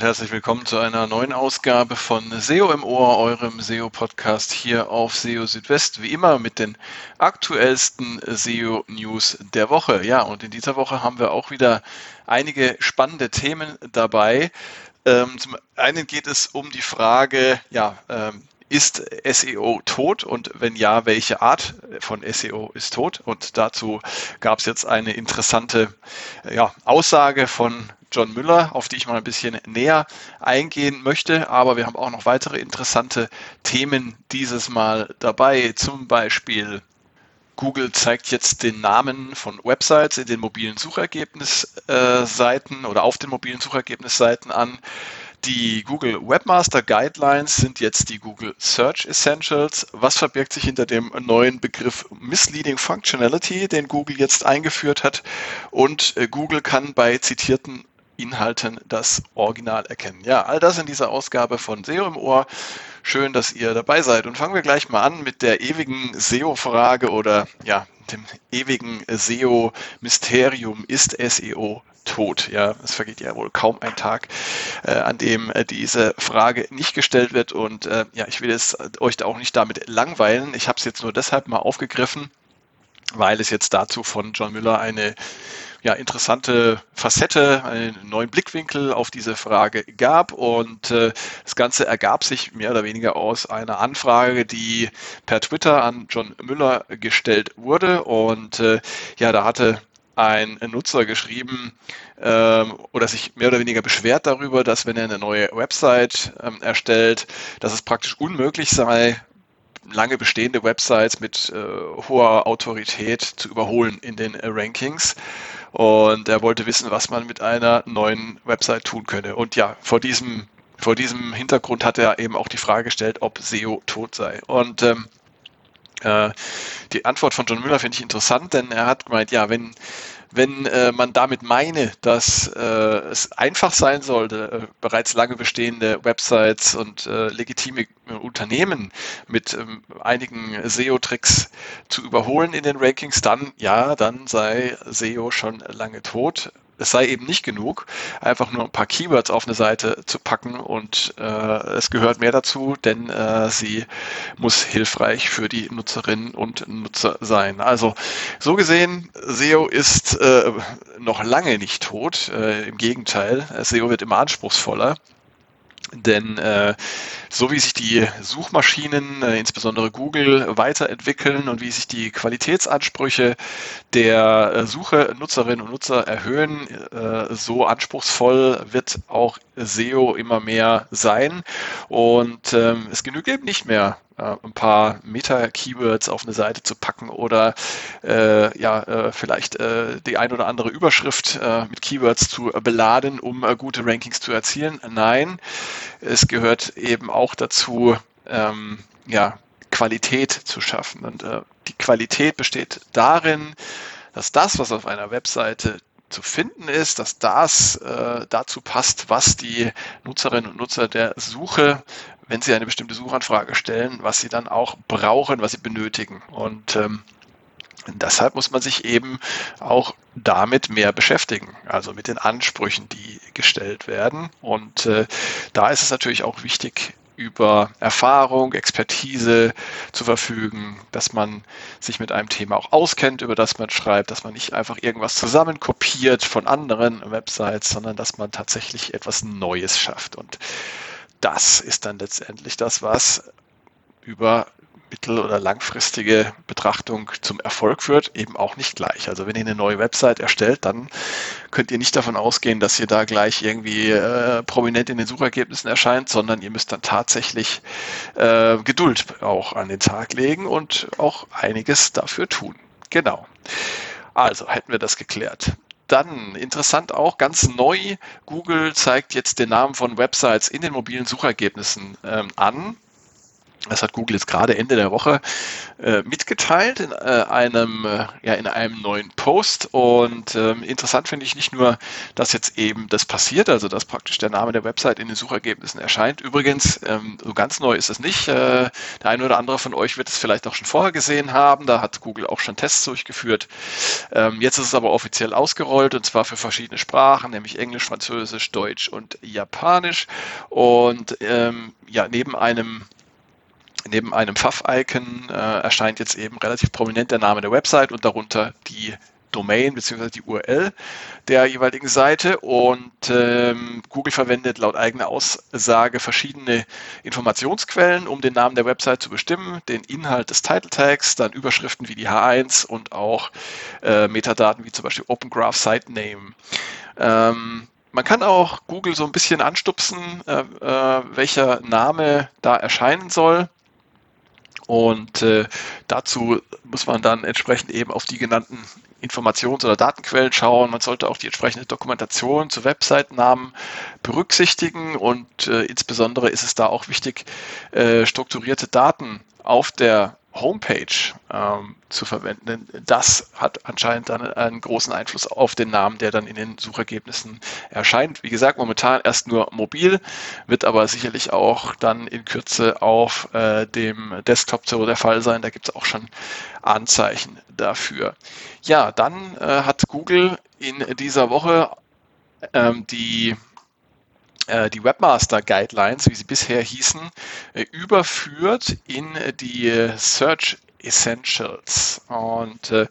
Und herzlich willkommen zu einer neuen Ausgabe von SEO im Ohr, eurem SEO-Podcast hier auf SEO Südwest, wie immer mit den aktuellsten SEO-News der Woche. Ja, und in dieser Woche haben wir auch wieder einige spannende Themen dabei. Ähm, zum einen geht es um die Frage, ja, ähm, ist SEO tot und wenn ja, welche Art von SEO ist tot? Und dazu gab es jetzt eine interessante ja, Aussage von John Müller, auf die ich mal ein bisschen näher eingehen möchte. Aber wir haben auch noch weitere interessante Themen dieses Mal dabei. Zum Beispiel Google zeigt jetzt den Namen von Websites in den mobilen Suchergebnisseiten oder auf den mobilen Suchergebnisseiten an. Die Google Webmaster Guidelines sind jetzt die Google Search Essentials. Was verbirgt sich hinter dem neuen Begriff Misleading Functionality, den Google jetzt eingeführt hat? Und äh, Google kann bei zitierten Inhalten das Original erkennen. Ja, all das in dieser Ausgabe von SEO im Ohr. Schön, dass ihr dabei seid. Und fangen wir gleich mal an mit der ewigen SEO-Frage oder ja, dem ewigen SEO-Mysterium. Ist SEO tot. Ja, es vergeht ja wohl kaum ein Tag, äh, an dem äh, diese Frage nicht gestellt wird. Und äh, ja, ich will es euch da auch nicht damit langweilen. Ich habe es jetzt nur deshalb mal aufgegriffen, weil es jetzt dazu von John Müller eine ja, interessante Facette, einen neuen Blickwinkel auf diese Frage gab. Und äh, das Ganze ergab sich mehr oder weniger aus einer Anfrage, die per Twitter an John Müller gestellt wurde. Und äh, ja, da hatte ein Nutzer geschrieben ähm, oder sich mehr oder weniger beschwert darüber, dass wenn er eine neue Website ähm, erstellt, dass es praktisch unmöglich sei, lange bestehende Websites mit äh, hoher Autorität zu überholen in den äh, Rankings. Und er wollte wissen, was man mit einer neuen Website tun könne. Und ja, vor diesem, vor diesem Hintergrund hat er eben auch die Frage gestellt, ob SEO tot sei. Und ähm, äh, die Antwort von John Müller finde ich interessant, denn er hat gemeint, ja, wenn wenn äh, man damit meine, dass äh, es einfach sein sollte, äh, bereits lange bestehende Websites und äh, legitime äh, Unternehmen mit ähm, einigen SEO-Tricks zu überholen in den Rankings, dann ja, dann sei SEO schon lange tot es sei eben nicht genug, einfach nur ein paar Keywords auf eine Seite zu packen und äh, es gehört mehr dazu, denn äh, sie muss hilfreich für die Nutzerinnen und Nutzer sein. Also so gesehen, SEO ist äh, noch lange nicht tot. Äh, Im Gegenteil, SEO wird immer anspruchsvoller. Denn äh, so wie sich die Suchmaschinen, äh, insbesondere Google, weiterentwickeln und wie sich die Qualitätsansprüche der äh, Suche Nutzerinnen und Nutzer erhöhen, äh, so anspruchsvoll wird auch SEO immer mehr sein. Und ähm, es genügt eben nicht mehr, äh, ein paar Meta-Keywords auf eine Seite zu packen oder äh, ja, äh, vielleicht äh, die ein oder andere Überschrift äh, mit Keywords zu beladen, um äh, gute Rankings zu erzielen. Nein, es gehört eben auch dazu, ähm, ja, Qualität zu schaffen. Und die Qualität besteht darin, dass das, was auf einer Webseite zu finden ist, dass das äh, dazu passt, was die Nutzerinnen und Nutzer der Suche, wenn sie eine bestimmte Suchanfrage stellen, was sie dann auch brauchen, was sie benötigen. Und ähm, deshalb muss man sich eben auch damit mehr beschäftigen, also mit den Ansprüchen, die gestellt werden. Und äh, da ist es natürlich auch wichtig, über Erfahrung, Expertise zu verfügen, dass man sich mit einem Thema auch auskennt, über das man schreibt, dass man nicht einfach irgendwas zusammenkopiert von anderen Websites, sondern dass man tatsächlich etwas Neues schafft. Und das ist dann letztendlich das, was über mittel- oder langfristige Betrachtung zum Erfolg führt, eben auch nicht gleich. Also wenn ihr eine neue Website erstellt, dann könnt ihr nicht davon ausgehen, dass ihr da gleich irgendwie äh, prominent in den Suchergebnissen erscheint, sondern ihr müsst dann tatsächlich äh, Geduld auch an den Tag legen und auch einiges dafür tun. Genau. Also hätten wir das geklärt. Dann interessant auch, ganz neu, Google zeigt jetzt den Namen von Websites in den mobilen Suchergebnissen ähm, an. Das hat Google jetzt gerade Ende der Woche äh, mitgeteilt in äh, einem äh, ja in einem neuen Post und ähm, interessant finde ich nicht nur, dass jetzt eben das passiert, also dass praktisch der Name der Website in den Suchergebnissen erscheint. Übrigens ähm, so ganz neu ist es nicht. Äh, der eine oder andere von euch wird es vielleicht auch schon vorher gesehen haben. Da hat Google auch schon Tests durchgeführt. Ähm, jetzt ist es aber offiziell ausgerollt und zwar für verschiedene Sprachen, nämlich Englisch, Französisch, Deutsch und Japanisch und ähm, ja neben einem Neben einem Pfaff-Icon äh, erscheint jetzt eben relativ prominent der Name der Website und darunter die Domain bzw. die URL der jeweiligen Seite und ähm, Google verwendet laut eigener Aussage verschiedene Informationsquellen, um den Namen der Website zu bestimmen, den Inhalt des Title Tags, dann Überschriften wie die H1 und auch äh, Metadaten wie zum Beispiel Open Graph Site Name. Ähm, man kann auch Google so ein bisschen anstupsen, äh, äh, welcher Name da erscheinen soll. Und äh, dazu muss man dann entsprechend eben auf die genannten Informations- oder Datenquellen schauen. Man sollte auch die entsprechende Dokumentation zu Webseitennamen berücksichtigen und äh, insbesondere ist es da auch wichtig, äh, strukturierte Daten auf der Homepage ähm, zu verwenden. Das hat anscheinend dann einen großen Einfluss auf den Namen, der dann in den Suchergebnissen erscheint. Wie gesagt, momentan erst nur mobil, wird aber sicherlich auch dann in Kürze auf äh, dem Desktop so der Fall sein. Da gibt es auch schon Anzeichen dafür. Ja, dann äh, hat Google in dieser Woche ähm, die die Webmaster Guidelines, wie sie bisher hießen, äh, überführt in die Search Essentials. Und äh,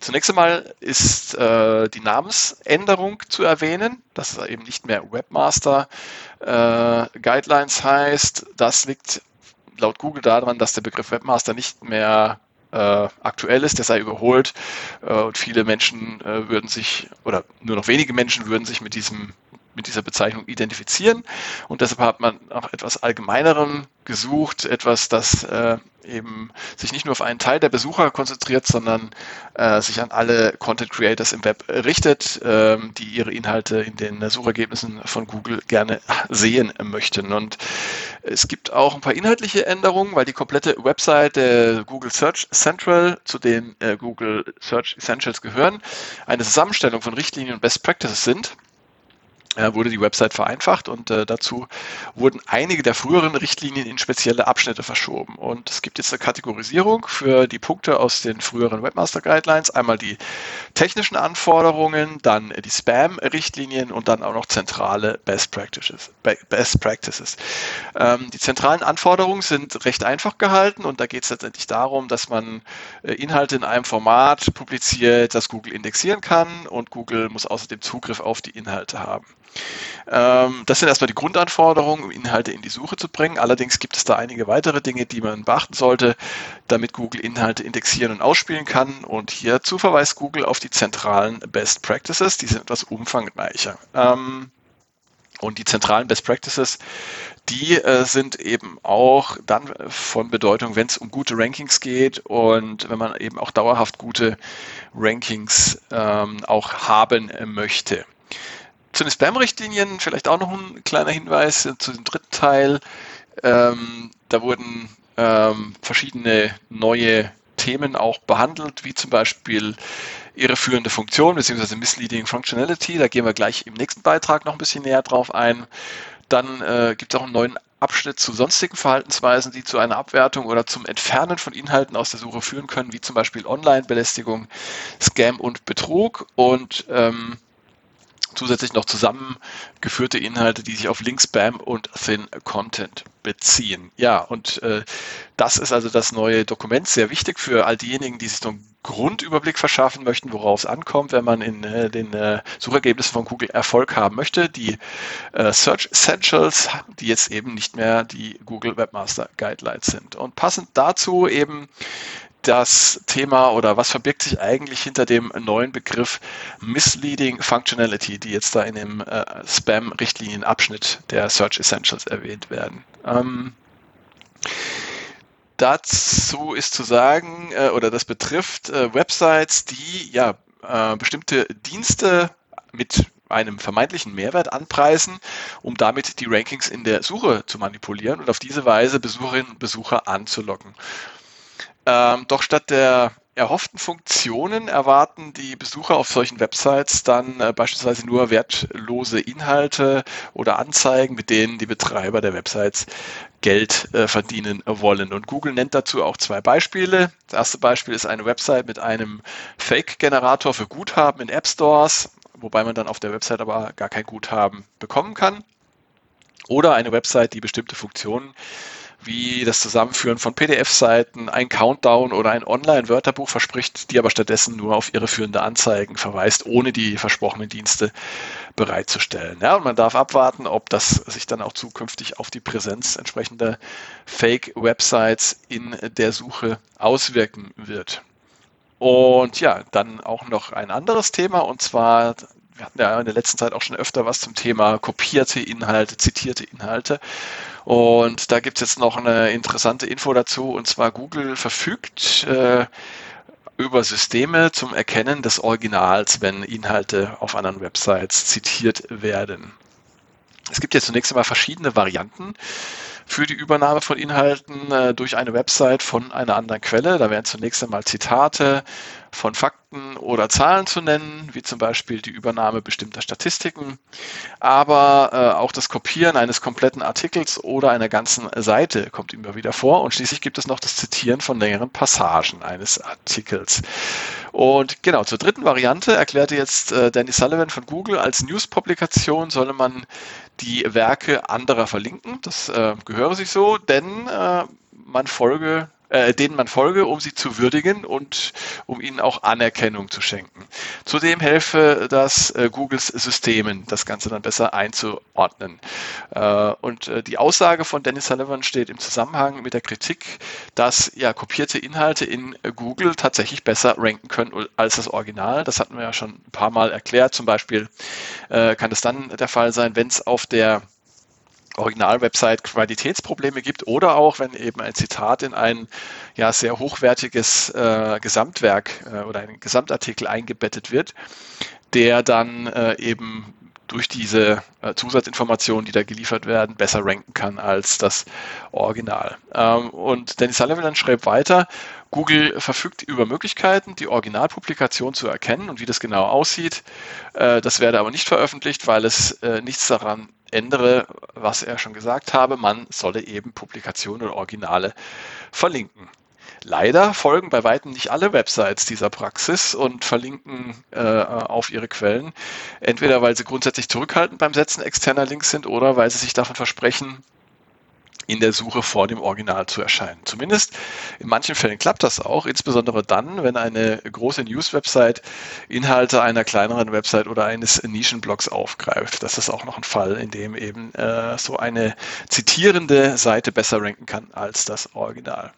zunächst einmal ist äh, die Namensänderung zu erwähnen, dass es eben nicht mehr Webmaster äh, Guidelines heißt. Das liegt laut Google daran, dass der Begriff Webmaster nicht mehr äh, aktuell ist, der sei überholt äh, und viele Menschen äh, würden sich oder nur noch wenige Menschen würden sich mit diesem mit dieser Bezeichnung identifizieren. Und deshalb hat man auch etwas Allgemeinerem gesucht, etwas, das äh, eben sich nicht nur auf einen Teil der Besucher konzentriert, sondern äh, sich an alle Content Creators im Web richtet, äh, die ihre Inhalte in den Suchergebnissen von Google gerne sehen möchten. Und es gibt auch ein paar inhaltliche Änderungen, weil die komplette Website der Google Search Central, zu den äh, Google Search Essentials gehören, eine Zusammenstellung von Richtlinien und Best Practices sind wurde die Website vereinfacht und äh, dazu wurden einige der früheren Richtlinien in spezielle Abschnitte verschoben. Und es gibt jetzt eine Kategorisierung für die Punkte aus den früheren Webmaster Guidelines. Einmal die technischen Anforderungen, dann die Spam-Richtlinien und dann auch noch zentrale Best Practices. Best Practices. Ähm, die zentralen Anforderungen sind recht einfach gehalten und da geht es letztendlich darum, dass man äh, Inhalte in einem Format publiziert, das Google indexieren kann und Google muss außerdem Zugriff auf die Inhalte haben. Ähm, das sind erstmal die Grundanforderungen, um Inhalte in die Suche zu bringen. Allerdings gibt es da einige weitere Dinge, die man beachten sollte, damit Google Inhalte indexieren und ausspielen kann. Und hierzu verweist Google auf die zentralen Best Practices. Die sind etwas umfangreicher. Ähm, und die zentralen Best Practices, die äh, sind eben auch dann von Bedeutung, wenn es um gute Rankings geht und wenn man eben auch dauerhaft gute Rankings ähm, auch haben möchte. Zu den Spam-Richtlinien vielleicht auch noch ein kleiner Hinweis zu dem dritten Teil. Ähm, da wurden ähm, verschiedene neue Themen auch behandelt, wie zum Beispiel irreführende Funktion bzw. Misleading Functionality. Da gehen wir gleich im nächsten Beitrag noch ein bisschen näher drauf ein. Dann äh, gibt es auch einen neuen Abschnitt zu sonstigen Verhaltensweisen, die zu einer Abwertung oder zum Entfernen von Inhalten aus der Suche führen können, wie zum Beispiel Online-Belästigung, Scam und Betrug. Und ähm, zusätzlich noch zusammengeführte Inhalte, die sich auf Link Spam und Thin Content beziehen. Ja, und äh, das ist also das neue Dokument, sehr wichtig für all diejenigen, die sich so einen Grundüberblick verschaffen möchten, worauf es ankommt, wenn man in äh, den äh, Suchergebnissen von Google Erfolg haben möchte. Die äh, Search Essentials, die jetzt eben nicht mehr die Google Webmaster Guidelines sind. Und passend dazu eben das Thema oder was verbirgt sich eigentlich hinter dem neuen Begriff Misleading Functionality, die jetzt da in dem äh, Spam-Richtlinienabschnitt der Search Essentials erwähnt werden. Ähm, dazu ist zu sagen, äh, oder das betrifft äh, Websites, die ja äh, bestimmte Dienste mit einem vermeintlichen Mehrwert anpreisen, um damit die Rankings in der Suche zu manipulieren und auf diese Weise Besucherinnen und Besucher anzulocken. Ähm, doch statt der erhofften Funktionen erwarten die Besucher auf solchen Websites dann äh, beispielsweise nur wertlose Inhalte oder Anzeigen, mit denen die Betreiber der Websites Geld äh, verdienen wollen. Und Google nennt dazu auch zwei Beispiele. Das erste Beispiel ist eine Website mit einem Fake-Generator für Guthaben in App Stores, wobei man dann auf der Website aber gar kein Guthaben bekommen kann. Oder eine Website, die bestimmte Funktionen wie das Zusammenführen von PDF-Seiten, ein Countdown oder ein Online-Wörterbuch verspricht, die aber stattdessen nur auf irreführende Anzeigen verweist, ohne die versprochenen Dienste bereitzustellen. Ja, und man darf abwarten, ob das sich dann auch zukünftig auf die Präsenz entsprechender Fake-Websites in der Suche auswirken wird. Und ja, dann auch noch ein anderes Thema und zwar wir hatten ja in der letzten Zeit auch schon öfter was zum Thema kopierte Inhalte, zitierte Inhalte. Und da gibt es jetzt noch eine interessante Info dazu, und zwar Google verfügt äh, über Systeme zum Erkennen des Originals, wenn Inhalte auf anderen Websites zitiert werden. Es gibt jetzt zunächst einmal verschiedene Varianten für die Übernahme von Inhalten äh, durch eine Website von einer anderen Quelle. Da werden zunächst einmal Zitate von Fakten oder Zahlen zu nennen, wie zum Beispiel die Übernahme bestimmter Statistiken, aber äh, auch das Kopieren eines kompletten Artikels oder einer ganzen Seite kommt immer wieder vor und schließlich gibt es noch das Zitieren von längeren Passagen eines Artikels. Und genau, zur dritten Variante erklärte jetzt äh, Danny Sullivan von Google, als News-Publikation solle man die Werke anderer verlinken. Das äh, gehöre sich so, denn äh, man folge äh, denen man folge, um sie zu würdigen und um ihnen auch Anerkennung zu schenken. Zudem helfe das äh, Googles Systemen, das Ganze dann besser einzuordnen. Äh, und äh, die Aussage von Dennis Sullivan steht im Zusammenhang mit der Kritik, dass ja kopierte Inhalte in Google tatsächlich besser ranken können als das Original. Das hatten wir ja schon ein paar Mal erklärt. Zum Beispiel äh, kann es dann der Fall sein, wenn es auf der Original-Website Qualitätsprobleme gibt oder auch, wenn eben ein Zitat in ein ja, sehr hochwertiges äh, Gesamtwerk äh, oder ein Gesamtartikel eingebettet wird, der dann äh, eben durch diese äh, Zusatzinformationen, die da geliefert werden, besser ranken kann als das Original. Ähm, und Dennis Sullivan schreibt weiter, Google verfügt über Möglichkeiten, die Originalpublikation zu erkennen und wie das genau aussieht. Äh, das werde aber nicht veröffentlicht, weil es äh, nichts daran ändere, was er schon gesagt habe, man solle eben Publikationen oder Originale verlinken. Leider folgen bei weitem nicht alle Websites dieser Praxis und verlinken äh, auf ihre Quellen, entweder weil sie grundsätzlich zurückhaltend beim Setzen externer Links sind oder weil sie sich davon versprechen, in der Suche vor dem Original zu erscheinen. Zumindest in manchen Fällen klappt das auch, insbesondere dann, wenn eine große News-Website Inhalte einer kleineren Website oder eines Nischenblogs aufgreift. Das ist auch noch ein Fall, in dem eben äh, so eine zitierende Seite besser ranken kann als das Original.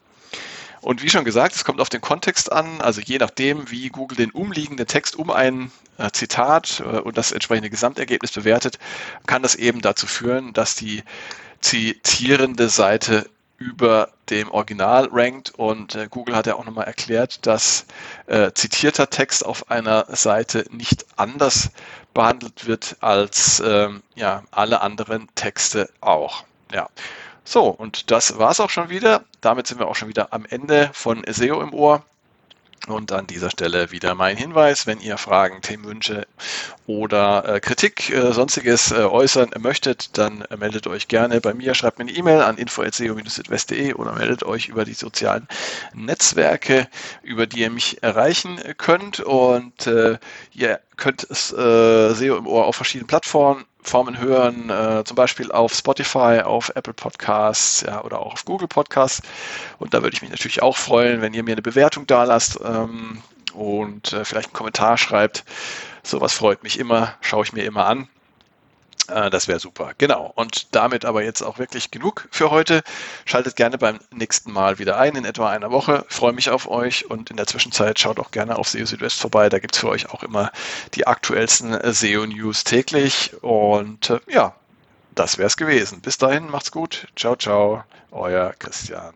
Und wie schon gesagt, es kommt auf den Kontext an, also je nachdem, wie Google den umliegenden Text um ein äh, Zitat äh, und das entsprechende Gesamtergebnis bewertet, kann das eben dazu führen, dass die zitierende Seite über dem Original rankt und äh, Google hat ja auch nochmal erklärt, dass zitierter Text auf einer Seite nicht anders behandelt wird als ähm, ja, alle anderen Texte auch. Ja. So, und das war's auch schon wieder. Damit sind wir auch schon wieder am Ende von SEO im Ohr. Und an dieser Stelle wieder mein Hinweis, wenn ihr Fragen, Themenwünsche oder äh, Kritik, äh, sonstiges äh, äußern möchtet, dann äh, meldet euch gerne bei mir, schreibt mir eine E-Mail an info.seo-südwest.de oder meldet euch über die sozialen Netzwerke, über die ihr mich erreichen könnt. Und äh, ihr könnt es äh, SEO im Ohr auf verschiedenen Plattformen Formen hören, äh, zum Beispiel auf Spotify, auf Apple Podcasts ja, oder auch auf Google Podcasts. Und da würde ich mich natürlich auch freuen, wenn ihr mir eine Bewertung da lasst ähm, und äh, vielleicht einen Kommentar schreibt. Sowas freut mich immer, schaue ich mir immer an. Äh, das wäre super. Genau. Und damit aber jetzt auch wirklich genug für heute. Schaltet gerne beim nächsten Mal wieder ein, in etwa einer Woche. Ich freue mich auf euch und in der Zwischenzeit schaut auch gerne auf SEO Südwest vorbei. Da gibt es für euch auch immer die aktuellsten SEO-News täglich. Und äh, ja, das wäre es gewesen. Bis dahin, macht's gut. Ciao, ciao. Euer Christian.